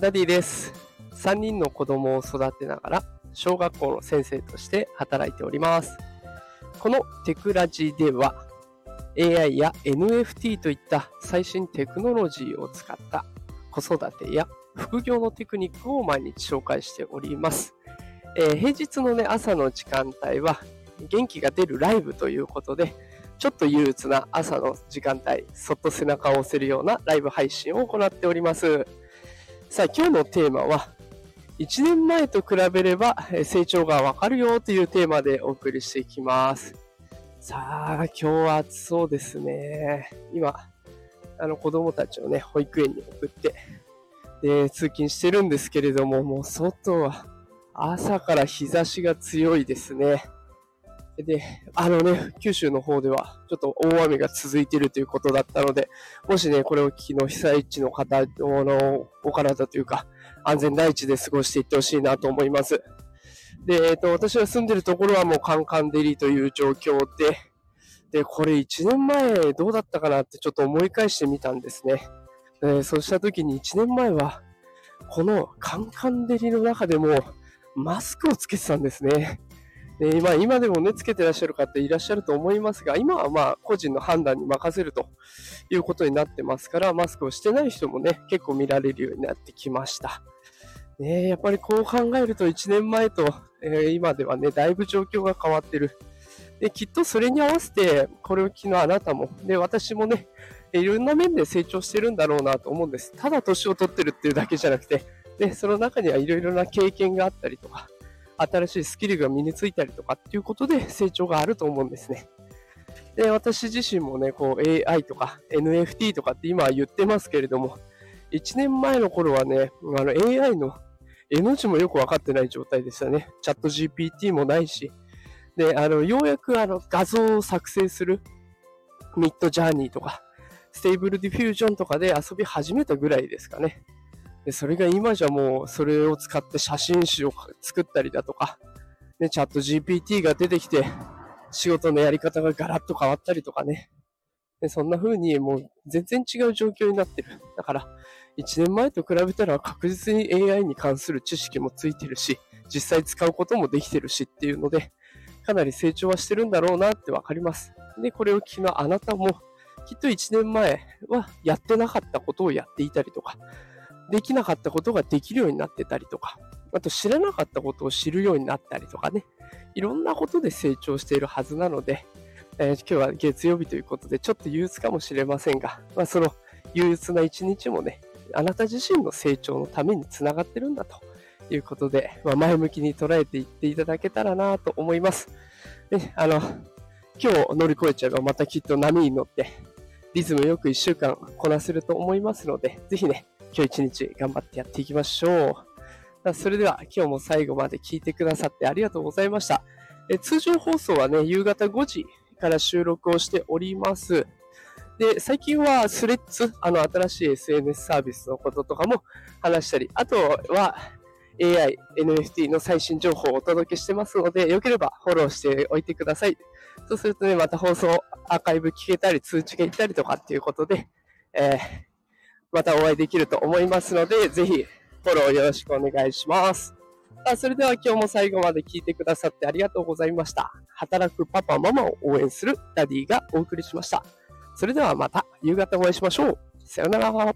ダディです。3人の子供を育てながら、小学校の先生として働いております。このテクラジでは、AI や NFT といった最新テクノロジーを使った子育てや副業のテクニックを毎日紹介しております。えー、平日のね、朝の時間帯は元気が出るライブということで、ちょっと憂鬱な朝の時間帯、そっと背中を押せるようなライブ配信を行っております。さあ、今日のテーマは、1年前と比べれば成長がわかるよというテーマでお送りしていきます。さあ、今日は暑そうですね。今、あの子供たちをね、保育園に送って、で、通勤してるんですけれども、もう外は朝から日差しが強いですね。で、あのね、九州の方ではちょっと大雨が続いているということだったので、もしね、これを聞きの被災地の方のお体というか、安全第一で過ごしていってほしいなと思います。で、えっ、と、私が住んでるところはもうカンカンデリという状況で、で、これ1年前どうだったかなってちょっと思い返してみたんですね。でそうした時に1年前は、このカンカンデリの中でもマスクをつけてたんですね。で今今でもね、つけてらっしゃる方いらっしゃると思いますが、今はまあ個人の判断に任せるということになってますから、マスクをしてない人もね、結構見られるようになってきました。ね、やっぱりこう考えると1年前と、えー、今ではね、だいぶ状況が変わってる。で、きっとそれに合わせて、これを聞のあなたも、で、私もね、いろんな面で成長してるんだろうなと思うんです。ただ年を取ってるっていうだけじゃなくて、で、その中にはいろいろな経験があったりとか、新しいスキルが身についたりとかっていうことで 成長があると思うんですね。で、私自身もね、こう AI とか NFT とかって今は言ってますけれども、1年前の頃はね、あの AI の N 字もよくわかってない状態でしたね。 ChatGPT もないし。で、あの、ようやくあの画像を作成する Midjourney とか、 Stable Diffusion とかで遊び始めたぐらいですかね。で、それが今じゃもう、それを使って写真集を作ったりだとか、ね、チャット GPT が出てきて、仕事のやり方がガラッと変わったりとかね。でそんな風にもう全然違う状況になってる。だから、1年前と比べたら確実に AI に関する知識もついてるし、実際使うこともできてるしっていうので、かなり成長はしてるんだろうなってわかります。で、これを聞きのあなたも、きっと1年前はやってなかったことをやっていたりとか、できなかったことができるようになってたりとか、あと知らなかったことを知るようになったりとかね、いろんなことで成長しているはずなので、えー、今日は月曜日ということでちょっと憂鬱かもしれませんが、まあ、その憂鬱な一日もね、あなた自身の成長のためにつながってるんだということで、まあ、前向きに捉えていっていただけたらなと思います。で、あの、今日乗り越えちゃえばまたきっと波に乗って、リズムよく1週間こなせると思いますので、ぜひね、今日一日頑張ってやっていきましょう。それでは今日も最後まで聞いてくださってありがとうございました。え通常放送はね、夕方5時から収録をしております。で、最近はスレッズ、あの新しい SNS サービスのこととかも話したり、あとは AI、NFT の最新情報をお届けしてますので、よければフォローしておいてください。そうするとね、また放送アーカイブ聞けたり、通知がいったりとかっていうことで、えーまたお会いできると思いますので、ぜひフォローよろしくお願いします。さあ、それでは今日も最後まで聞いてくださってありがとうございました。働くパパ、ママを応援するダディがお送りしました。それではまた夕方お会いしましょう。さよなら。